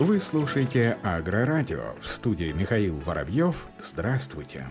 Вы слушаете Агрорадио. В студии Михаил Воробьев. Здравствуйте.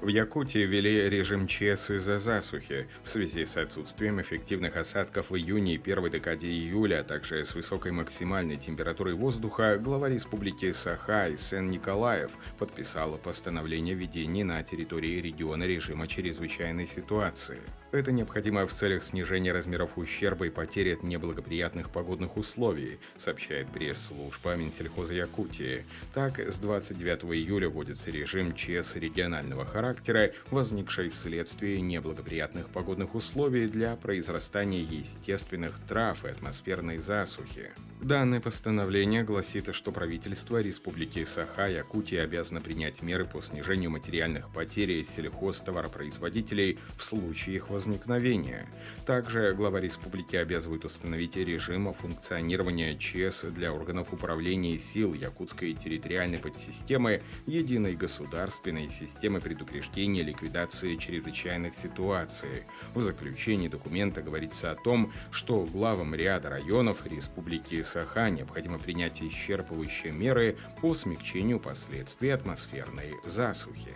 В Якутии ввели режим ЧС из-за засухи в связи с отсутствием эффективных осадков в июне и первой декаде июля, а также с высокой максимальной температурой воздуха, глава республики Саха Сен Николаев подписала постановление введения на территории региона режима чрезвычайной ситуации. Это необходимо в целях снижения размеров ущерба и потери от неблагоприятных погодных условий, сообщает пресс-служба Минсельхоза Якутии. Так, с 29 июля вводится режим ЧС регионального характера, возникший вследствие неблагоприятных погодных условий для произрастания естественных трав и атмосферной засухи. Данное постановление гласит, что правительство Республики Саха-Якутия обязано принять меры по снижению материальных потерь сельхозтоваропроизводителей в случае их возникновения. Также глава республики обязывает установить режим функционирования ЧС для органов управления сил Якутской территориальной подсистемы Единой государственной системы предупреждения ликвидации чрезвычайных ситуаций. В заключении документа говорится о том, что главам ряда районов Республики Саха необходимо принять исчерпывающие меры по смягчению последствий атмосферной засухи.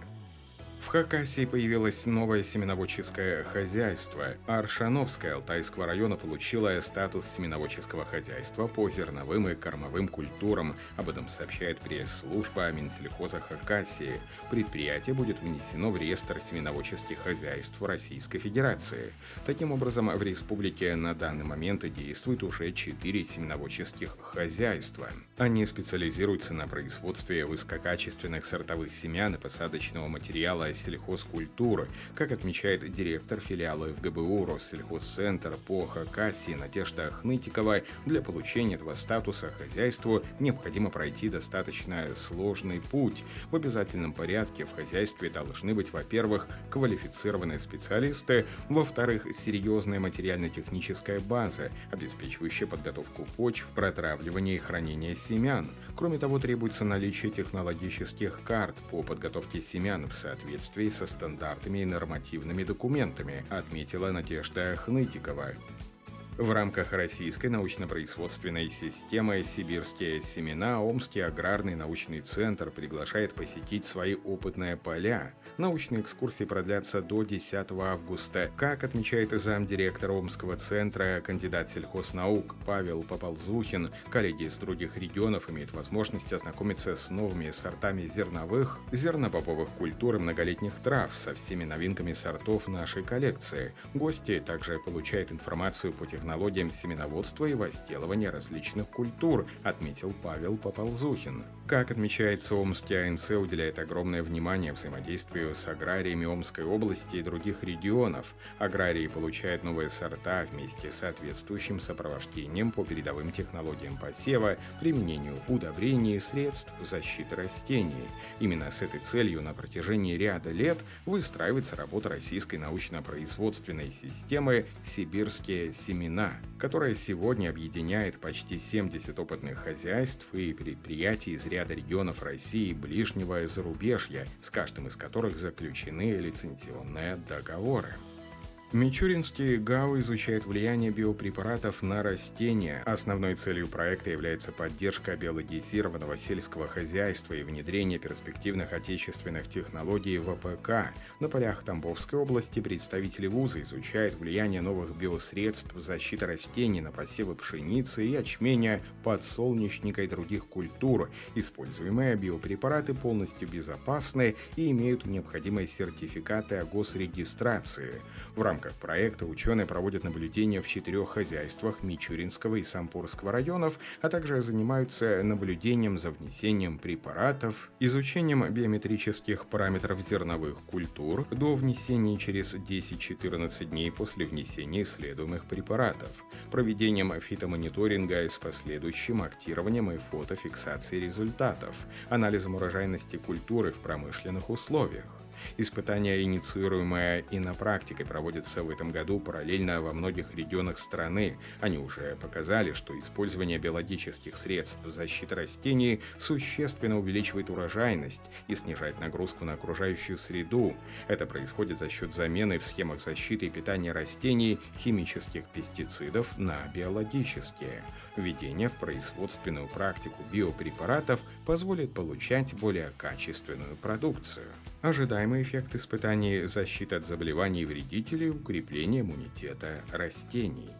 В Хакасии появилось новое семеноводческое хозяйство. Аршановское Алтайского района получило статус семеноводческого хозяйства по зерновым и кормовым культурам. Об этом сообщает пресс-служба Минсельхоза Хакасии. Предприятие будет внесено в реестр семеноводческих хозяйств Российской Федерации. Таким образом, в республике на данный момент действует уже четыре семеноводческих хозяйства. Они специализируются на производстве высококачественных сортовых семян и посадочного материала сельхозкультуры, как отмечает директор филиала ФГБУ Россельхозцентр по Хакасии Надежда Хнытикова, для получения этого статуса хозяйству необходимо пройти достаточно сложный путь. В обязательном порядке в хозяйстве должны быть, во-первых, квалифицированные специалисты, во-вторых, серьезная материально-техническая база, обеспечивающая подготовку почв, протравливание и хранение семян. Кроме того, требуется наличие технологических карт по подготовке семян в соответствии соответствии со стандартами и нормативными документами, отметила Надежда Хнытикова. В рамках российской научно-производственной системы «Сибирские семена» Омский аграрный научный центр приглашает посетить свои опытные поля. Научные экскурсии продлятся до 10 августа. Как отмечает замдиректора Омского центра, кандидат сельхознаук Павел Поползухин, коллеги из других регионов имеют возможность ознакомиться с новыми сортами зерновых, зернобобовых культур и многолетних трав со всеми новинками сортов нашей коллекции. Гости также получают информацию по технологиям семеноводства и возделывания различных культур, отметил Павел Поползухин. Как отмечается, Омский АНЦ уделяет огромное внимание взаимодействию историю с аграриями Омской области и других регионов. Аграрии получают новые сорта вместе с соответствующим сопровождением по передовым технологиям посева, применению удобрений и средств защиты растений. Именно с этой целью на протяжении ряда лет выстраивается работа российской научно-производственной системы «Сибирские семена», которая сегодня объединяет почти 70 опытных хозяйств и предприятий из ряда регионов России и ближнего зарубежья, с каждым из которых которых заключены лицензионные договоры. Мичуринский ГАУ изучает влияние биопрепаратов на растения. Основной целью проекта является поддержка биологизированного сельского хозяйства и внедрение перспективных отечественных технологий в АПК. На полях Тамбовской области представители вуза изучают влияние новых биосредств защиты растений на посевы пшеницы и ячменя, подсолнечника и других культур. Используемые биопрепараты полностью безопасны и имеют необходимые сертификаты о госрегистрации. В рамках рамках проекта ученые проводят наблюдения в четырех хозяйствах Мичуринского и Сампурского районов, а также занимаются наблюдением за внесением препаратов, изучением биометрических параметров зерновых культур до внесения через 10-14 дней после внесения исследуемых препаратов, проведением фитомониторинга с последующим актированием и фотофиксацией результатов, анализом урожайности культуры в промышленных условиях, Испытания, инициируемые и на практике, проводятся в этом году параллельно во многих регионах страны. Они уже показали, что использование биологических средств защиты растений существенно увеличивает урожайность и снижает нагрузку на окружающую среду. Это происходит за счет замены в схемах защиты и питания растений химических пестицидов на биологические. Введение в производственную практику биопрепаратов позволит получать более качественную продукцию. Ожидаемый эффект испытаний – защита от заболеваний вредителей, укрепление иммунитета растений.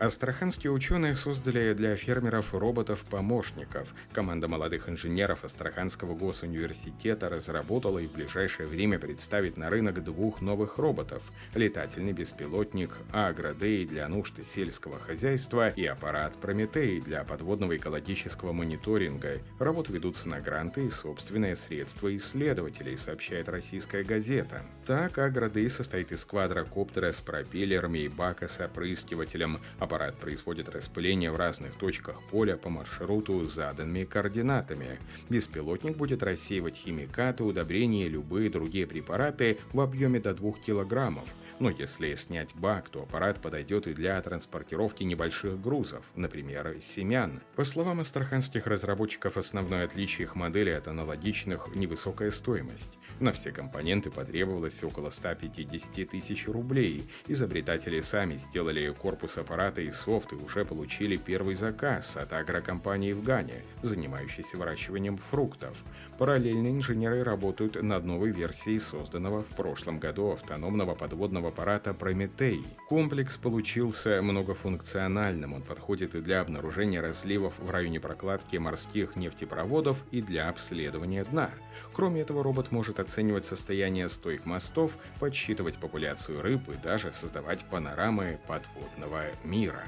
Астраханские ученые создали для фермеров роботов-помощников. Команда молодых инженеров Астраханского госуниверситета разработала и в ближайшее время представит на рынок двух новых роботов – летательный беспилотник Агродей для нужд сельского хозяйства и аппарат Прометей для подводного экологического мониторинга. Работы ведутся на гранты и собственные средства исследователей, сообщает российская газета. Так, Агродей состоит из квадрокоптера с пропеллерами и бака с опрыскивателем, Аппарат производит распыление в разных точках поля по маршруту с заданными координатами. Беспилотник будет рассеивать химикаты, удобрения и любые другие препараты в объеме до 2 килограммов. Но если снять бак, то аппарат подойдет и для транспортировки небольших грузов, например, семян. По словам астраханских разработчиков, основное отличие их модели от аналогичных – невысокая стоимость. На все компоненты потребовалось около 150 тысяч рублей. Изобретатели сами сделали корпус аппарата и софт и уже получили первый заказ от агрокомпании в Гане, занимающейся выращиванием фруктов. Параллельно инженеры работают над новой версией созданного в прошлом году автономного подводного аппарата «Прометей». Комплекс получился многофункциональным, он подходит и для обнаружения разливов в районе прокладки морских нефтепроводов и для обследования дна. Кроме этого, робот может оценивать состояние стойк мостов, подсчитывать популяцию рыб и даже создавать панорамы подводного мира.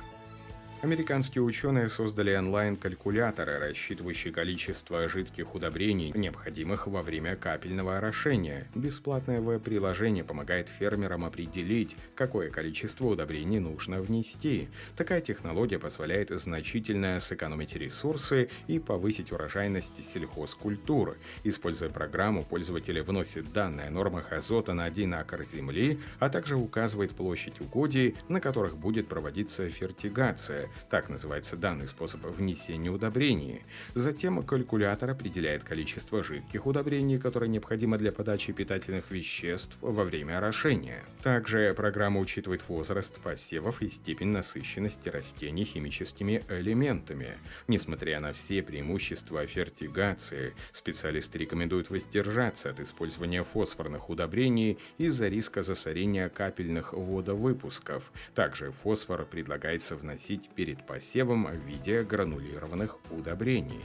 Американские ученые создали онлайн-калькуляторы, рассчитывающие количество жидких удобрений, необходимых во время капельного орошения. Бесплатное веб-приложение помогает фермерам определить, какое количество удобрений нужно внести. Такая технология позволяет значительно сэкономить ресурсы и повысить урожайность сельхозкультур. Используя программу, пользователь вносит данные о нормах азота на один акр земли, а также указывает площадь угодий, на которых будет проводиться фертигация, так называется данный способ внесения удобрений. Затем калькулятор определяет количество жидких удобрений, которое необходимо для подачи питательных веществ во время орошения. Также программа учитывает возраст посевов и степень насыщенности растений химическими элементами. Несмотря на все преимущества фертигации, специалисты рекомендуют воздержаться от использования фосфорных удобрений из-за риска засорения капельных водовыпусков. Также фосфор предлагается вносить посевом в виде гранулированных удобрений.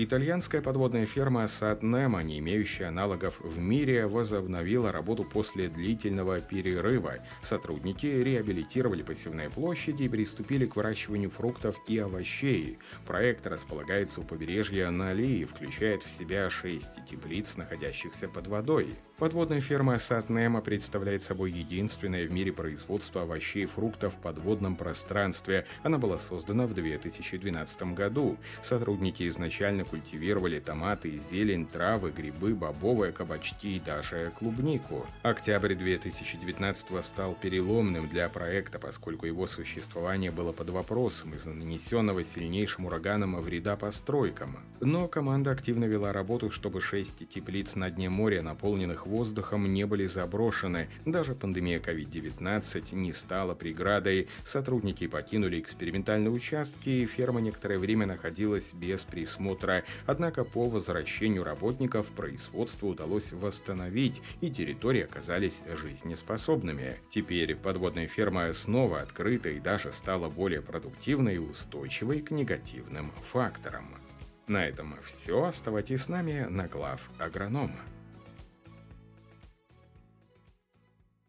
Итальянская подводная ферма Сатнема, не имеющая аналогов в мире, возобновила работу после длительного перерыва. Сотрудники реабилитировали посевные площади и приступили к выращиванию фруктов и овощей. Проект располагается у побережья Нали и включает в себя шесть теплиц, находящихся под водой. Подводная ферма Сатнема представляет собой единственное в мире производство овощей и фруктов в подводном пространстве. Она была создана в 2012 году. Сотрудники изначально культивировали томаты, зелень, травы, грибы, бобовые, кабачки и даже клубнику. Октябрь 2019 стал переломным для проекта, поскольку его существование было под вопросом из-за нанесенного сильнейшим ураганом вреда постройкам. Но команда активно вела работу, чтобы шесть теплиц на дне моря, наполненных воздухом, не были заброшены. Даже пандемия COVID-19 не стала преградой. Сотрудники покинули экспериментальные участки, и ферма некоторое время находилась без присмотра завтра, однако по возвращению работников производство удалось восстановить, и территории оказались жизнеспособными. Теперь подводная ферма снова открыта и даже стала более продуктивной и устойчивой к негативным факторам. На этом все. Оставайтесь с нами на глав агронома.